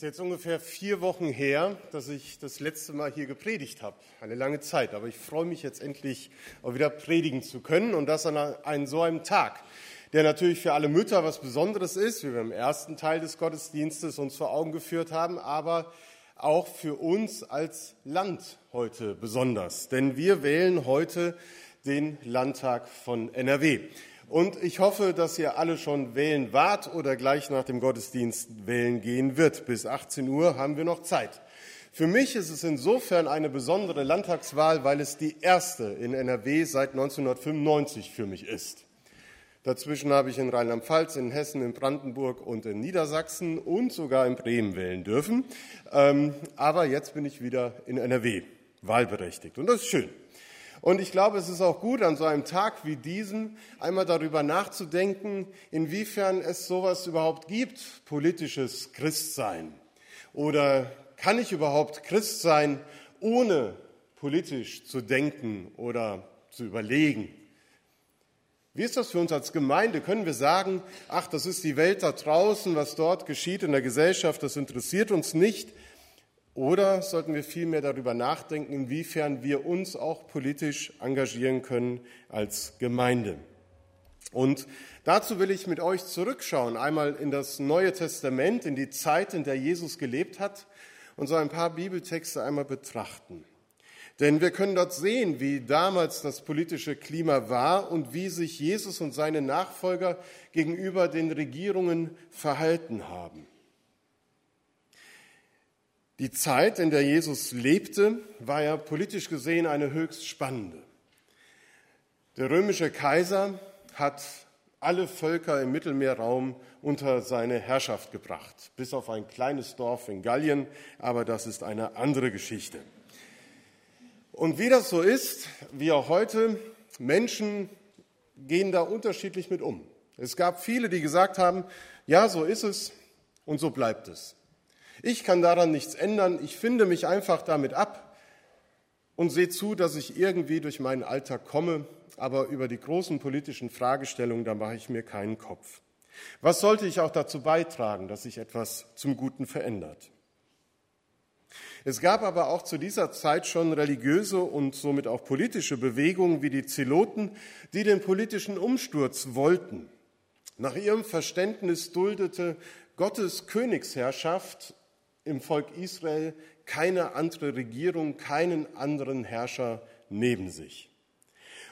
ist jetzt ungefähr vier Wochen her, dass ich das letzte Mal hier gepredigt habe. Eine lange Zeit, aber ich freue mich jetzt endlich auch wieder predigen zu können und das an einem, so einem Tag, der natürlich für alle Mütter was Besonderes ist, wie wir im ersten Teil des Gottesdienstes uns vor Augen geführt haben, aber auch für uns als Land heute besonders. Denn wir wählen heute den Landtag von NRW. Und ich hoffe, dass ihr alle schon wählen wart oder gleich nach dem Gottesdienst wählen gehen wird. Bis 18 Uhr haben wir noch Zeit. Für mich ist es insofern eine besondere Landtagswahl, weil es die erste in NRW seit 1995 für mich ist. Dazwischen habe ich in Rheinland-Pfalz, in Hessen, in Brandenburg und in Niedersachsen und sogar in Bremen wählen dürfen. Ähm, aber jetzt bin ich wieder in NRW wahlberechtigt und das ist schön. Und ich glaube, es ist auch gut, an so einem Tag wie diesem einmal darüber nachzudenken, inwiefern es sowas überhaupt gibt, politisches Christsein. Oder kann ich überhaupt Christ sein, ohne politisch zu denken oder zu überlegen? Wie ist das für uns als Gemeinde? Können wir sagen, ach, das ist die Welt da draußen, was dort geschieht in der Gesellschaft, das interessiert uns nicht? Oder sollten wir vielmehr darüber nachdenken, inwiefern wir uns auch politisch engagieren können als Gemeinde? Und dazu will ich mit euch zurückschauen, einmal in das Neue Testament, in die Zeit, in der Jesus gelebt hat und so ein paar Bibeltexte einmal betrachten. Denn wir können dort sehen, wie damals das politische Klima war und wie sich Jesus und seine Nachfolger gegenüber den Regierungen verhalten haben. Die Zeit, in der Jesus lebte, war ja politisch gesehen eine höchst spannende. Der römische Kaiser hat alle Völker im Mittelmeerraum unter seine Herrschaft gebracht, bis auf ein kleines Dorf in Gallien, aber das ist eine andere Geschichte. Und wie das so ist, wie auch heute, Menschen gehen da unterschiedlich mit um. Es gab viele, die gesagt haben, ja, so ist es und so bleibt es. Ich kann daran nichts ändern. Ich finde mich einfach damit ab und sehe zu, dass ich irgendwie durch meinen Alltag komme. Aber über die großen politischen Fragestellungen, da mache ich mir keinen Kopf. Was sollte ich auch dazu beitragen, dass sich etwas zum Guten verändert? Es gab aber auch zu dieser Zeit schon religiöse und somit auch politische Bewegungen wie die Zeloten, die den politischen Umsturz wollten. Nach ihrem Verständnis duldete Gottes Königsherrschaft im Volk Israel keine andere Regierung, keinen anderen Herrscher neben sich.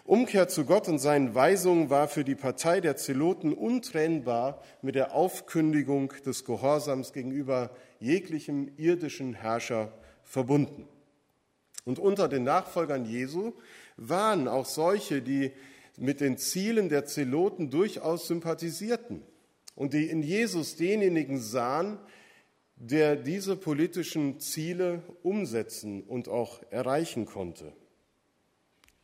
Umkehr zu Gott und seinen Weisungen war für die Partei der Zeloten untrennbar mit der Aufkündigung des Gehorsams gegenüber jeglichem irdischen Herrscher verbunden. Und unter den Nachfolgern Jesu waren auch solche, die mit den Zielen der Zeloten durchaus sympathisierten und die in Jesus denjenigen sahen, der diese politischen Ziele umsetzen und auch erreichen konnte.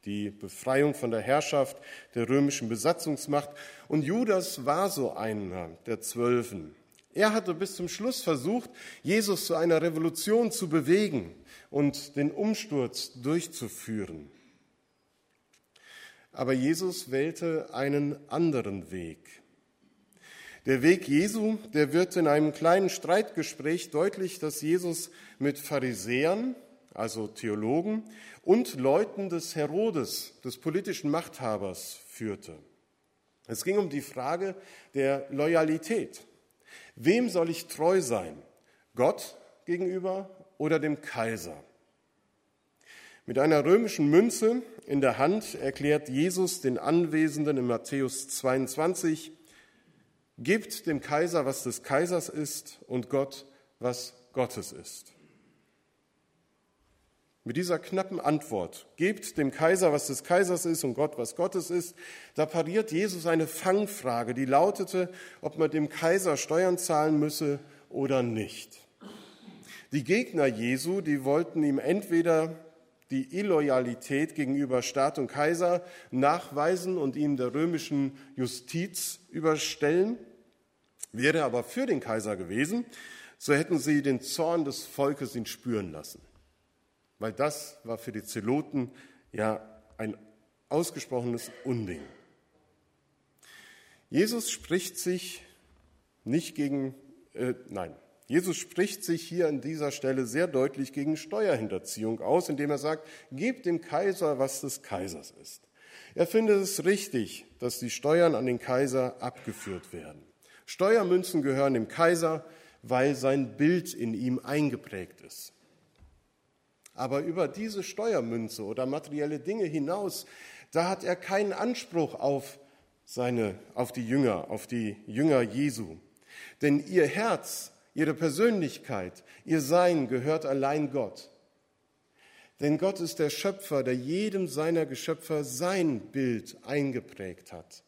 Die Befreiung von der Herrschaft der römischen Besatzungsmacht. Und Judas war so einer der Zwölfen. Er hatte bis zum Schluss versucht, Jesus zu einer Revolution zu bewegen und den Umsturz durchzuführen. Aber Jesus wählte einen anderen Weg. Der Weg Jesu, der wird in einem kleinen Streitgespräch deutlich, dass Jesus mit Pharisäern, also Theologen, und Leuten des Herodes, des politischen Machthabers, führte. Es ging um die Frage der Loyalität. Wem soll ich treu sein? Gott gegenüber oder dem Kaiser? Mit einer römischen Münze in der Hand erklärt Jesus den Anwesenden in Matthäus 22, Gebt dem Kaiser, was des Kaisers ist, und Gott, was Gottes ist. Mit dieser knappen Antwort, gebt dem Kaiser, was des Kaisers ist und Gott, was Gottes ist, da pariert Jesus eine Fangfrage, die lautete, ob man dem Kaiser Steuern zahlen müsse oder nicht. Die Gegner Jesu, die wollten ihm entweder die Illoyalität gegenüber Staat und Kaiser nachweisen und ihm der römischen Justiz überstellen. Wäre aber für den Kaiser gewesen, so hätten sie den Zorn des Volkes ihn spüren lassen. Weil das war für die Zeloten ja ein ausgesprochenes Unding. Jesus spricht sich nicht gegen, äh, nein, Jesus spricht sich hier an dieser Stelle sehr deutlich gegen Steuerhinterziehung aus, indem er sagt, gebt dem Kaiser, was des Kaisers ist. Er findet es richtig, dass die Steuern an den Kaiser abgeführt werden. Steuermünzen gehören dem Kaiser, weil sein Bild in ihm eingeprägt ist. Aber über diese Steuermünze oder materielle Dinge hinaus, da hat er keinen Anspruch auf seine, auf die Jünger, auf die Jünger Jesu. Denn ihr Herz, ihre Persönlichkeit, ihr Sein gehört allein Gott. Denn Gott ist der Schöpfer, der jedem seiner Geschöpfer sein Bild eingeprägt hat.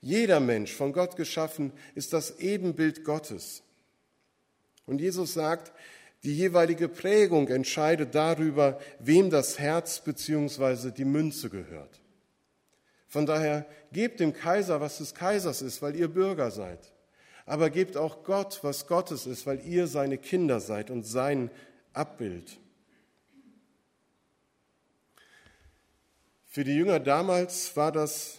Jeder Mensch, von Gott geschaffen, ist das Ebenbild Gottes. Und Jesus sagt, die jeweilige Prägung entscheidet darüber, wem das Herz bzw. die Münze gehört. Von daher gebt dem Kaiser, was des Kaisers ist, weil ihr Bürger seid. Aber gebt auch Gott, was Gottes ist, weil ihr seine Kinder seid und sein Abbild. Für die Jünger damals war das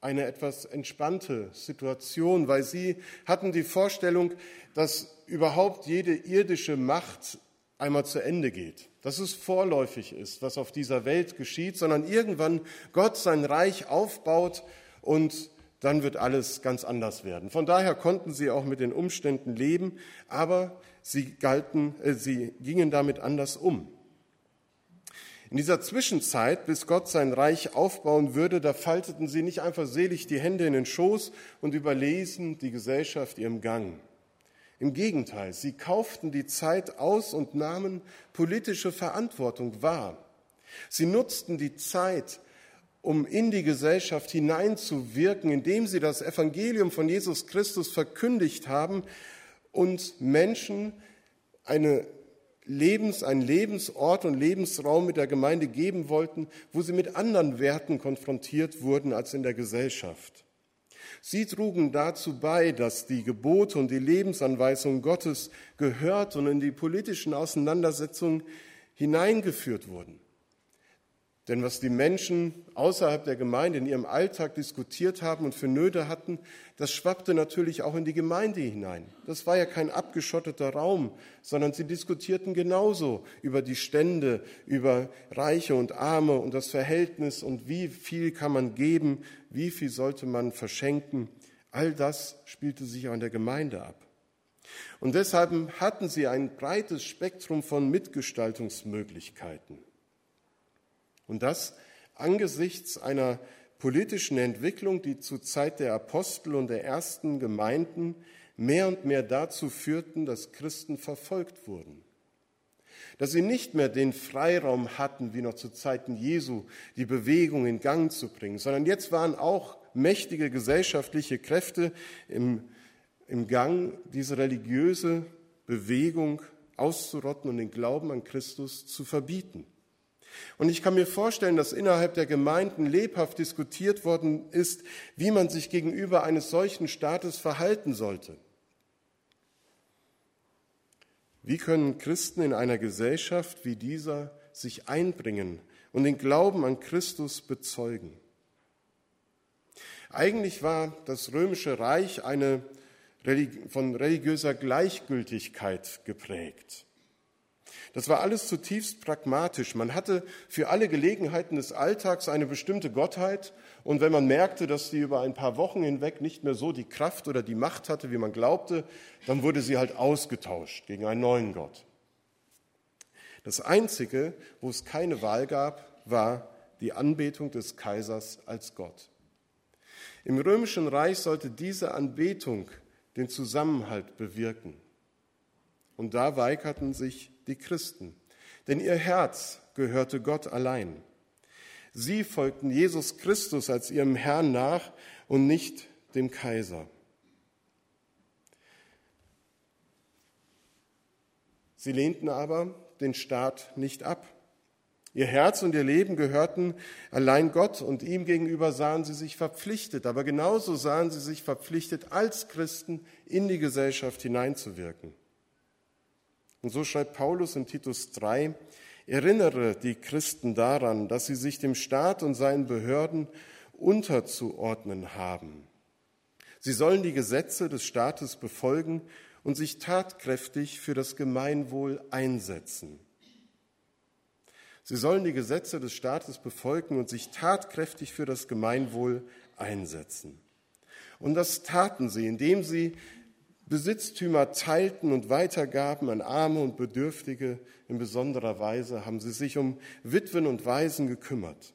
eine etwas entspannte Situation, weil sie hatten die Vorstellung, dass überhaupt jede irdische Macht einmal zu Ende geht, dass es vorläufig ist, was auf dieser Welt geschieht, sondern irgendwann Gott sein Reich aufbaut und dann wird alles ganz anders werden. Von daher konnten sie auch mit den Umständen leben, aber sie galten, äh, sie gingen damit anders um. In dieser Zwischenzeit, bis Gott sein Reich aufbauen würde, da falteten sie nicht einfach selig die Hände in den Schoß und überlesen die Gesellschaft ihrem Gang. Im Gegenteil, sie kauften die Zeit aus und nahmen politische Verantwortung wahr. Sie nutzten die Zeit, um in die Gesellschaft hineinzuwirken, indem sie das Evangelium von Jesus Christus verkündigt haben und Menschen eine Lebens, einen Lebensort und Lebensraum mit der Gemeinde geben wollten, wo sie mit anderen Werten konfrontiert wurden als in der Gesellschaft. Sie trugen dazu bei, dass die Gebote und die Lebensanweisungen Gottes gehört und in die politischen Auseinandersetzungen hineingeführt wurden. Denn was die Menschen außerhalb der Gemeinde in ihrem Alltag diskutiert haben und für Nöte hatten, das schwappte natürlich auch in die Gemeinde hinein. Das war ja kein abgeschotteter Raum, sondern sie diskutierten genauso über die Stände, über Reiche und Arme und das Verhältnis und wie viel kann man geben, wie viel sollte man verschenken. All das spielte sich auch in der Gemeinde ab. Und deshalb hatten sie ein breites Spektrum von Mitgestaltungsmöglichkeiten. Und das angesichts einer politischen Entwicklung, die zur Zeit der Apostel und der ersten Gemeinden mehr und mehr dazu führten, dass Christen verfolgt wurden. Dass sie nicht mehr den Freiraum hatten, wie noch zu Zeiten Jesu, die Bewegung in Gang zu bringen, sondern jetzt waren auch mächtige gesellschaftliche Kräfte im, im Gang, diese religiöse Bewegung auszurotten und den Glauben an Christus zu verbieten. Und ich kann mir vorstellen, dass innerhalb der Gemeinden lebhaft diskutiert worden ist, wie man sich gegenüber eines solchen Staates verhalten sollte. Wie können Christen in einer Gesellschaft wie dieser sich einbringen und den Glauben an Christus bezeugen? Eigentlich war das römische Reich eine von religiöser Gleichgültigkeit geprägt. Das war alles zutiefst pragmatisch. Man hatte für alle Gelegenheiten des Alltags eine bestimmte Gottheit und wenn man merkte, dass sie über ein paar Wochen hinweg nicht mehr so die Kraft oder die Macht hatte, wie man glaubte, dann wurde sie halt ausgetauscht gegen einen neuen Gott. Das Einzige, wo es keine Wahl gab, war die Anbetung des Kaisers als Gott. Im römischen Reich sollte diese Anbetung den Zusammenhalt bewirken. Und da weigerten sich die Christen, denn ihr Herz gehörte Gott allein. Sie folgten Jesus Christus als ihrem Herrn nach und nicht dem Kaiser. Sie lehnten aber den Staat nicht ab. Ihr Herz und ihr Leben gehörten allein Gott und ihm gegenüber sahen sie sich verpflichtet, aber genauso sahen sie sich verpflichtet, als Christen in die Gesellschaft hineinzuwirken. Und so schreibt Paulus in Titus 3, erinnere die Christen daran, dass sie sich dem Staat und seinen Behörden unterzuordnen haben. Sie sollen die Gesetze des Staates befolgen und sich tatkräftig für das Gemeinwohl einsetzen. Sie sollen die Gesetze des Staates befolgen und sich tatkräftig für das Gemeinwohl einsetzen. Und das taten sie, indem sie Besitztümer teilten und weitergaben an Arme und Bedürftige. In besonderer Weise haben sie sich um Witwen und Waisen gekümmert.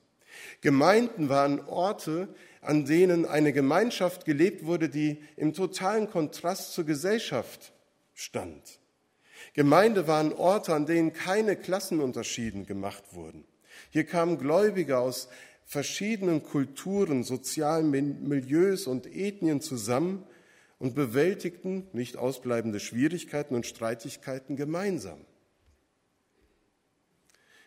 Gemeinden waren Orte, an denen eine Gemeinschaft gelebt wurde, die im totalen Kontrast zur Gesellschaft stand. Gemeinde waren Orte, an denen keine Klassenunterschieden gemacht wurden. Hier kamen Gläubige aus verschiedenen Kulturen, sozialen Milieus und Ethnien zusammen und bewältigten nicht ausbleibende Schwierigkeiten und Streitigkeiten gemeinsam.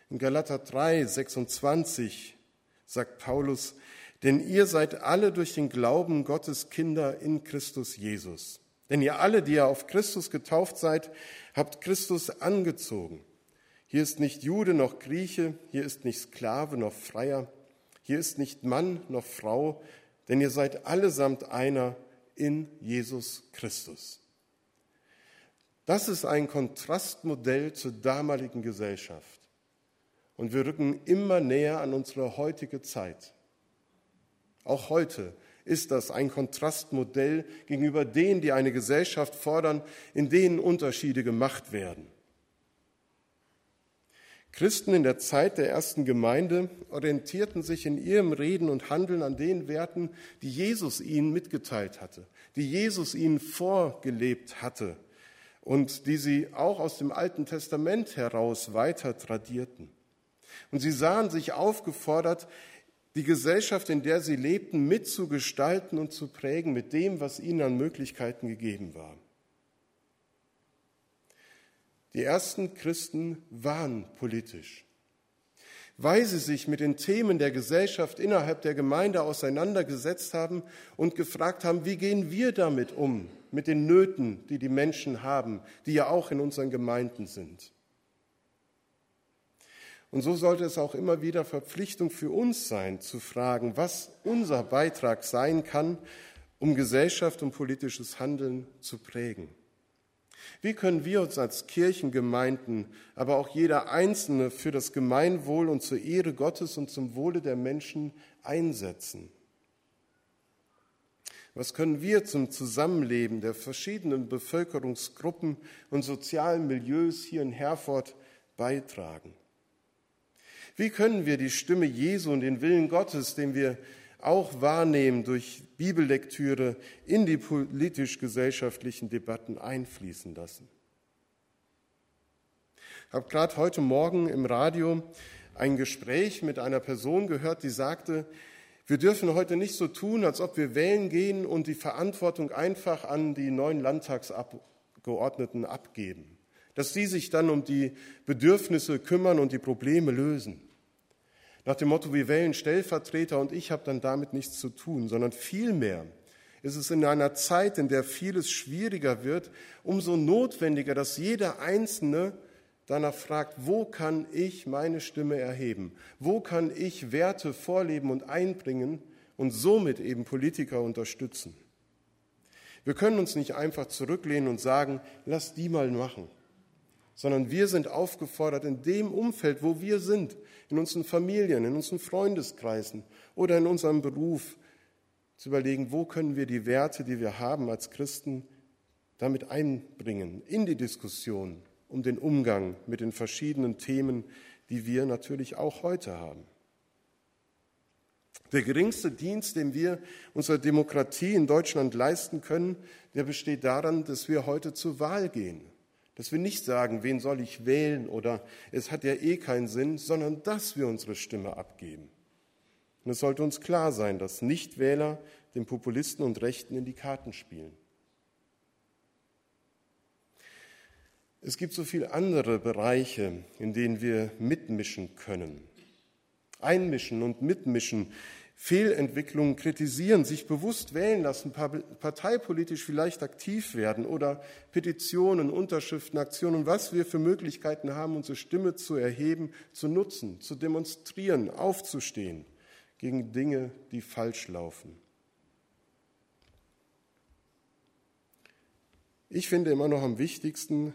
In Galater 3, 26 sagt Paulus, denn ihr seid alle durch den Glauben Gottes Kinder in Christus Jesus. Denn ihr alle, die ihr auf Christus getauft seid, habt Christus angezogen. Hier ist nicht Jude noch Grieche, hier ist nicht Sklave noch Freier, hier ist nicht Mann noch Frau, denn ihr seid allesamt einer in Jesus Christus. Das ist ein Kontrastmodell zur damaligen Gesellschaft. Und wir rücken immer näher an unsere heutige Zeit. Auch heute ist das ein Kontrastmodell gegenüber denen, die eine Gesellschaft fordern, in denen Unterschiede gemacht werden. Christen in der Zeit der ersten Gemeinde orientierten sich in ihrem Reden und Handeln an den Werten, die Jesus ihnen mitgeteilt hatte, die Jesus ihnen vorgelebt hatte und die sie auch aus dem Alten Testament heraus weiter tradierten. Und sie sahen sich aufgefordert, die Gesellschaft, in der sie lebten, mitzugestalten und zu prägen mit dem, was ihnen an Möglichkeiten gegeben war. Die ersten Christen waren politisch. Weil sie sich mit den Themen der Gesellschaft innerhalb der Gemeinde auseinandergesetzt haben und gefragt haben, wie gehen wir damit um, mit den Nöten, die die Menschen haben, die ja auch in unseren Gemeinden sind. Und so sollte es auch immer wieder Verpflichtung für uns sein, zu fragen, was unser Beitrag sein kann, um Gesellschaft und politisches Handeln zu prägen. Wie können wir uns als Kirchengemeinden, aber auch jeder Einzelne für das Gemeinwohl und zur Ehre Gottes und zum Wohle der Menschen einsetzen? Was können wir zum Zusammenleben der verschiedenen Bevölkerungsgruppen und sozialen Milieus hier in Herford beitragen? Wie können wir die Stimme Jesu und den Willen Gottes, den wir auch wahrnehmen durch Bibellektüre, in die politisch-gesellschaftlichen Debatten einfließen lassen? Ich habe gerade heute Morgen im Radio ein Gespräch mit einer Person gehört, die sagte, wir dürfen heute nicht so tun, als ob wir wählen gehen und die Verantwortung einfach an die neuen Landtagsabgeordneten abgeben, dass sie sich dann um die Bedürfnisse kümmern und die Probleme lösen. Nach dem Motto, wir wählen Stellvertreter und ich habe dann damit nichts zu tun, sondern vielmehr ist es in einer Zeit, in der vieles schwieriger wird, umso notwendiger, dass jeder Einzelne danach fragt, wo kann ich meine Stimme erheben? Wo kann ich Werte vorleben und einbringen und somit eben Politiker unterstützen? Wir können uns nicht einfach zurücklehnen und sagen, lass die mal machen sondern wir sind aufgefordert, in dem Umfeld, wo wir sind, in unseren Familien, in unseren Freundeskreisen oder in unserem Beruf, zu überlegen, wo können wir die Werte, die wir haben als Christen, damit einbringen in die Diskussion um den Umgang mit den verschiedenen Themen, die wir natürlich auch heute haben. Der geringste Dienst, den wir unserer Demokratie in Deutschland leisten können, der besteht daran, dass wir heute zur Wahl gehen. Dass wir nicht sagen, wen soll ich wählen oder es hat ja eh keinen Sinn, sondern dass wir unsere Stimme abgeben. Und es sollte uns klar sein, dass Nichtwähler den Populisten und Rechten in die Karten spielen. Es gibt so viele andere Bereiche, in denen wir mitmischen können. Einmischen und mitmischen Fehlentwicklungen kritisieren, sich bewusst wählen lassen, parteipolitisch vielleicht aktiv werden oder Petitionen, Unterschriften, Aktionen, was wir für Möglichkeiten haben, unsere Stimme zu erheben, zu nutzen, zu demonstrieren, aufzustehen gegen Dinge, die falsch laufen. Ich finde immer noch am wichtigsten,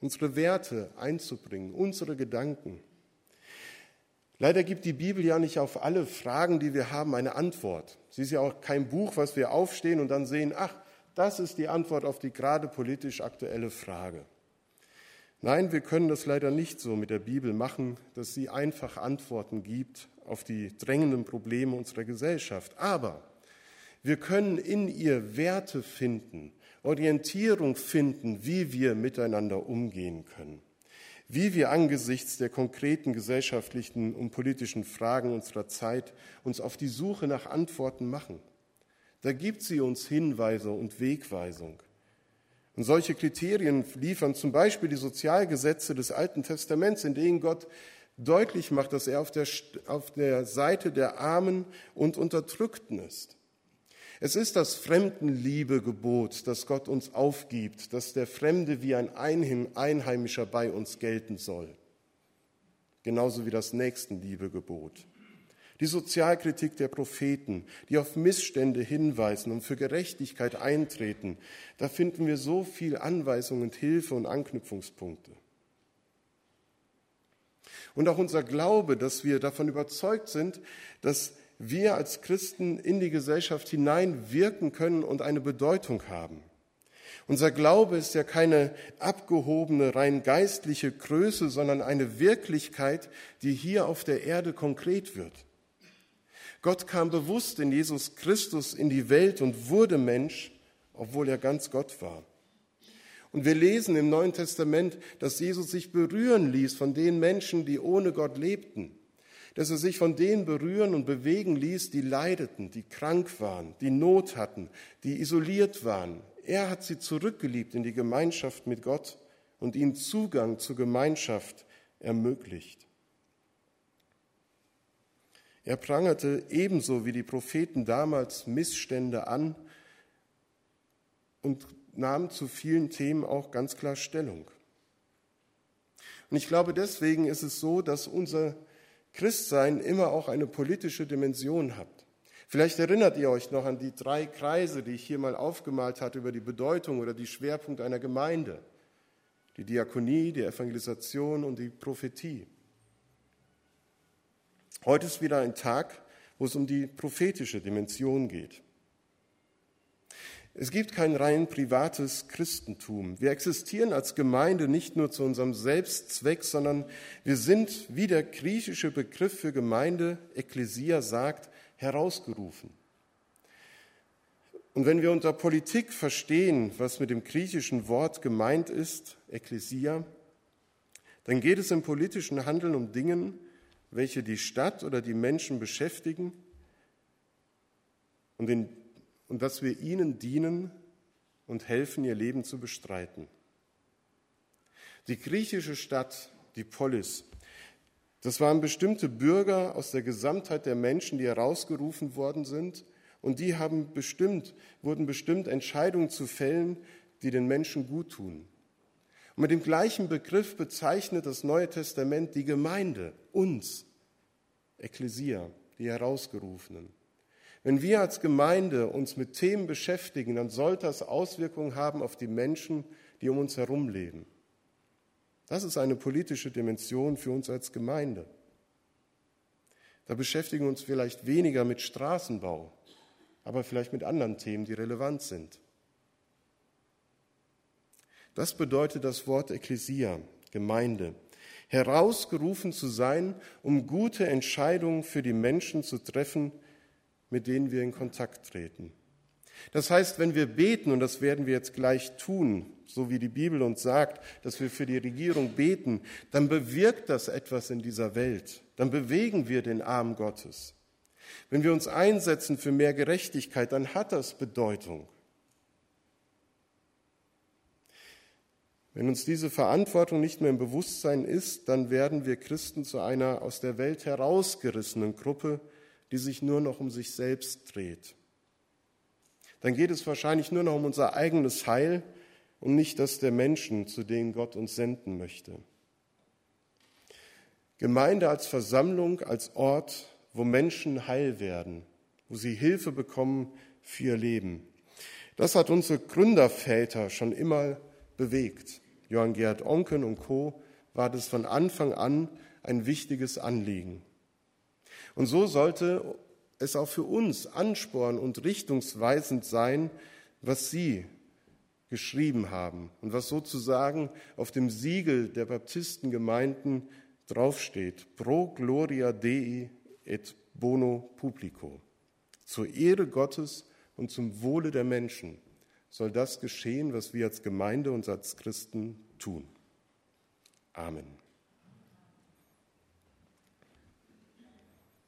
unsere Werte einzubringen, unsere Gedanken. Leider gibt die Bibel ja nicht auf alle Fragen, die wir haben, eine Antwort. Sie ist ja auch kein Buch, was wir aufstehen und dann sehen, ach, das ist die Antwort auf die gerade politisch aktuelle Frage. Nein, wir können das leider nicht so mit der Bibel machen, dass sie einfach Antworten gibt auf die drängenden Probleme unserer Gesellschaft. Aber wir können in ihr Werte finden, Orientierung finden, wie wir miteinander umgehen können, wie wir angesichts der konkreten gesellschaftlichen und politischen Fragen unserer Zeit uns auf die Suche nach Antworten machen. Da gibt sie uns Hinweise und Wegweisung. Und solche Kriterien liefern zum Beispiel die Sozialgesetze des Alten Testaments, in denen Gott deutlich macht, dass er auf der, auf der Seite der Armen und Unterdrückten ist. Es ist das Fremdenliebegebot, das Gott uns aufgibt, dass der Fremde wie ein Einheimischer bei uns gelten soll. Genauso wie das Nächstenliebegebot die Sozialkritik der Propheten, die auf Missstände hinweisen und für Gerechtigkeit eintreten, da finden wir so viel Anweisung und Hilfe und Anknüpfungspunkte. Und auch unser Glaube, dass wir davon überzeugt sind, dass wir als Christen in die Gesellschaft hineinwirken können und eine Bedeutung haben. Unser Glaube ist ja keine abgehobene, rein geistliche Größe, sondern eine Wirklichkeit, die hier auf der Erde konkret wird. Gott kam bewusst in Jesus Christus in die Welt und wurde Mensch, obwohl er ganz Gott war. Und wir lesen im Neuen Testament, dass Jesus sich berühren ließ von den Menschen, die ohne Gott lebten. Dass er sich von denen berühren und bewegen ließ, die leideten, die krank waren, die Not hatten, die isoliert waren. Er hat sie zurückgeliebt in die Gemeinschaft mit Gott und ihnen Zugang zur Gemeinschaft ermöglicht. Er prangerte ebenso wie die Propheten damals Missstände an und nahm zu vielen Themen auch ganz klar Stellung. Und ich glaube, deswegen ist es so, dass unser Christsein immer auch eine politische Dimension hat. Vielleicht erinnert ihr euch noch an die drei Kreise, die ich hier mal aufgemalt hatte über die Bedeutung oder die Schwerpunkte einer Gemeinde. Die Diakonie, die Evangelisation und die Prophetie. Heute ist wieder ein Tag, wo es um die prophetische Dimension geht. Es gibt kein rein privates Christentum. Wir existieren als Gemeinde nicht nur zu unserem Selbstzweck, sondern wir sind, wie der griechische Begriff für Gemeinde, Ekklesia sagt, herausgerufen. Und wenn wir unter Politik verstehen, was mit dem griechischen Wort gemeint ist, Ekklesia, dann geht es im politischen Handeln um Dingen, welche die Stadt oder die Menschen beschäftigen und, in, und dass wir ihnen dienen und helfen, ihr Leben zu bestreiten. Die griechische Stadt, die Polis, das waren bestimmte Bürger aus der Gesamtheit der Menschen, die herausgerufen worden sind, und die haben bestimmt, wurden bestimmt, Entscheidungen zu fällen, die den Menschen gut tun. Und mit dem gleichen Begriff bezeichnet das Neue Testament die Gemeinde, uns, Ekklesia, die Herausgerufenen. Wenn wir als Gemeinde uns mit Themen beschäftigen, dann sollte das Auswirkungen haben auf die Menschen, die um uns herum leben. Das ist eine politische Dimension für uns als Gemeinde. Da beschäftigen wir uns vielleicht weniger mit Straßenbau, aber vielleicht mit anderen Themen, die relevant sind. Das bedeutet das Wort Ekklesia, Gemeinde, herausgerufen zu sein, um gute Entscheidungen für die Menschen zu treffen, mit denen wir in Kontakt treten. Das heißt, wenn wir beten, und das werden wir jetzt gleich tun, so wie die Bibel uns sagt, dass wir für die Regierung beten, dann bewirkt das etwas in dieser Welt. Dann bewegen wir den Arm Gottes. Wenn wir uns einsetzen für mehr Gerechtigkeit, dann hat das Bedeutung. Wenn uns diese Verantwortung nicht mehr im Bewusstsein ist, dann werden wir Christen zu einer aus der Welt herausgerissenen Gruppe, die sich nur noch um sich selbst dreht. Dann geht es wahrscheinlich nur noch um unser eigenes Heil und nicht das der Menschen, zu denen Gott uns senden möchte. Gemeinde als Versammlung, als Ort, wo Menschen heil werden, wo sie Hilfe bekommen für ihr Leben. Das hat unsere Gründerväter schon immer bewegt. Johann Gerd Onken und Co. war das von Anfang an ein wichtiges Anliegen. Und so sollte es auch für uns Ansporn und richtungsweisend sein, was Sie geschrieben haben und was sozusagen auf dem Siegel der Baptistengemeinden draufsteht. Pro gloria Dei et bono publico. Zur Ehre Gottes und zum Wohle der Menschen soll das geschehen, was wir als Gemeinde und als Christen tun. Amen.